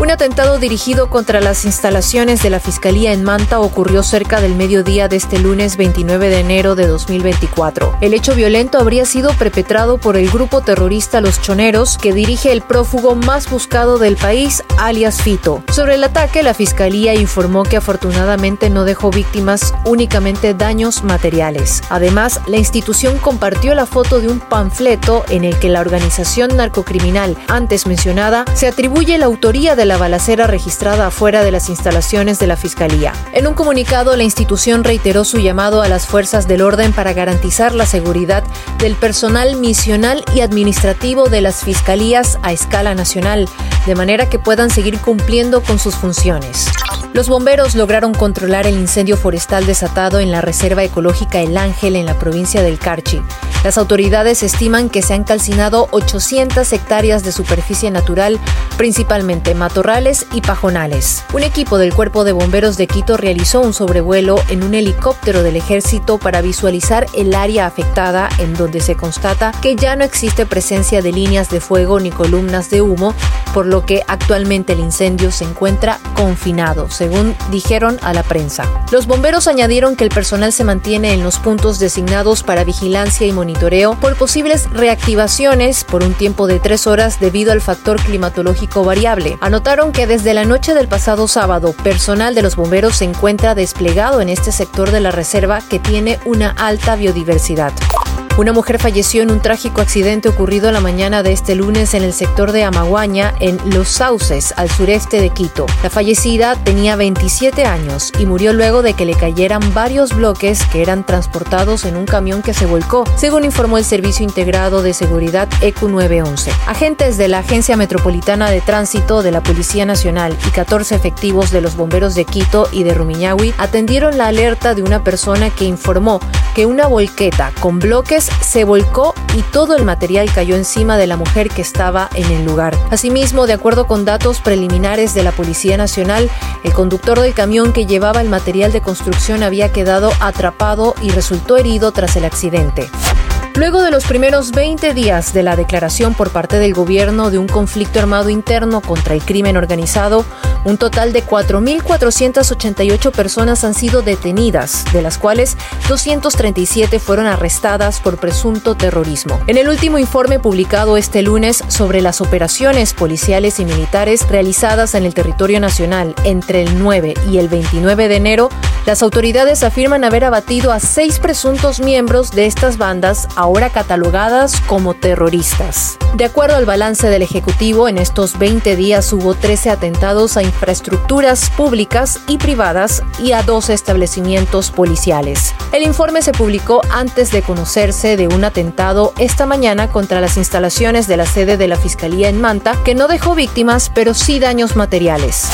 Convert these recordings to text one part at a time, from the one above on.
Un atentado dirigido contra las instalaciones de la Fiscalía en Manta ocurrió cerca del mediodía de este lunes 29 de enero de 2024. El hecho violento habría sido perpetrado por el grupo terrorista Los Choneros, que dirige el prófugo más buscado del país, alias Fito. Sobre el ataque, la Fiscalía informó que afortunadamente no dejó víctimas, únicamente daños materiales. Además, la institución compartió la foto de un panfleto en el que la organización narcocriminal antes mencionada se atribuye la autoría de la balacera registrada afuera de las instalaciones de la Fiscalía. En un comunicado, la institución reiteró su llamado a las fuerzas del orden para garantizar la seguridad del personal misional y administrativo de las fiscalías a escala nacional, de manera que puedan seguir cumpliendo con sus funciones. Los bomberos lograron controlar el incendio forestal desatado en la Reserva Ecológica El Ángel en la provincia del Carchi. Las autoridades estiman que se han calcinado 800 hectáreas de superficie natural, principalmente matorrales y pajonales. Un equipo del Cuerpo de Bomberos de Quito realizó un sobrevuelo en un helicóptero del ejército para visualizar el área afectada en donde se constata que ya no existe presencia de líneas de fuego ni columnas de humo, por lo que actualmente el incendio se encuentra confinado, según dijeron a la prensa. Los bomberos añadieron que el personal se mantiene en los puntos designados para vigilancia y monitoreo por posibles reactivaciones por un tiempo de tres horas debido al factor climatológico variable. Que desde la noche del pasado sábado, personal de los bomberos se encuentra desplegado en este sector de la reserva que tiene una alta biodiversidad. Una mujer falleció en un trágico accidente ocurrido la mañana de este lunes en el sector de Amaguaña, en Los Sauces, al sureste de Quito. La fallecida tenía 27 años y murió luego de que le cayeran varios bloques que eran transportados en un camión que se volcó, según informó el Servicio Integrado de Seguridad ECU 911. Agentes de la Agencia Metropolitana de Tránsito de la Policía Nacional y 14 efectivos de los bomberos de Quito y de Rumiñahui atendieron la alerta de una persona que informó que una volqueta con bloques se volcó y todo el material cayó encima de la mujer que estaba en el lugar. Asimismo, de acuerdo con datos preliminares de la Policía Nacional, el conductor del camión que llevaba el material de construcción había quedado atrapado y resultó herido tras el accidente. Luego de los primeros 20 días de la declaración por parte del gobierno de un conflicto armado interno contra el crimen organizado, un total de 4.488 personas han sido detenidas, de las cuales 237 fueron arrestadas por presunto terrorismo. En el último informe publicado este lunes sobre las operaciones policiales y militares realizadas en el territorio nacional entre el 9 y el 29 de enero, las autoridades afirman haber abatido a seis presuntos miembros de estas bandas ahora catalogadas como terroristas. De acuerdo al balance del Ejecutivo, en estos 20 días hubo 13 atentados a infraestructuras públicas y privadas y a dos establecimientos policiales. El informe se publicó antes de conocerse de un atentado esta mañana contra las instalaciones de la sede de la Fiscalía en Manta, que no dejó víctimas, pero sí daños materiales.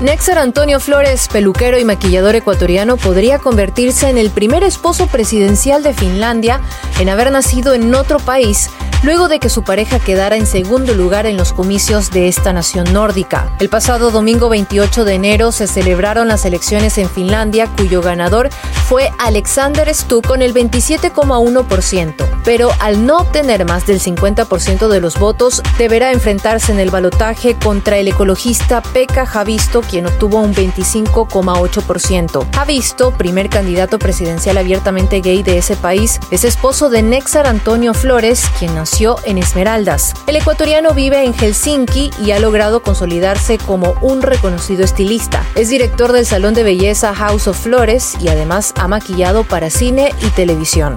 Nexar Antonio Flores, peluquero y maquillador ecuatoriano, podría convertirse en el primer esposo presidencial de Finlandia en haber nacido en otro país luego de que su pareja quedara en segundo lugar en los comicios de esta nación nórdica. El pasado domingo 28 de enero se celebraron las elecciones en Finlandia, cuyo ganador fue Alexander Stubb con el 27,1%, pero al no obtener más del 50% de los votos, deberá enfrentarse en el balotaje contra el ecologista Pekka Javisto, quien obtuvo un 25,8%. Javisto, primer candidato presidencial abiertamente gay de ese país, es esposo de Nexar Antonio Flores, quien nació en Esmeraldas. El ecuatoriano vive en Helsinki y ha logrado consolidarse como un reconocido estilista. Es director del salón de belleza House of Flores y además ha maquillado para cine y televisión.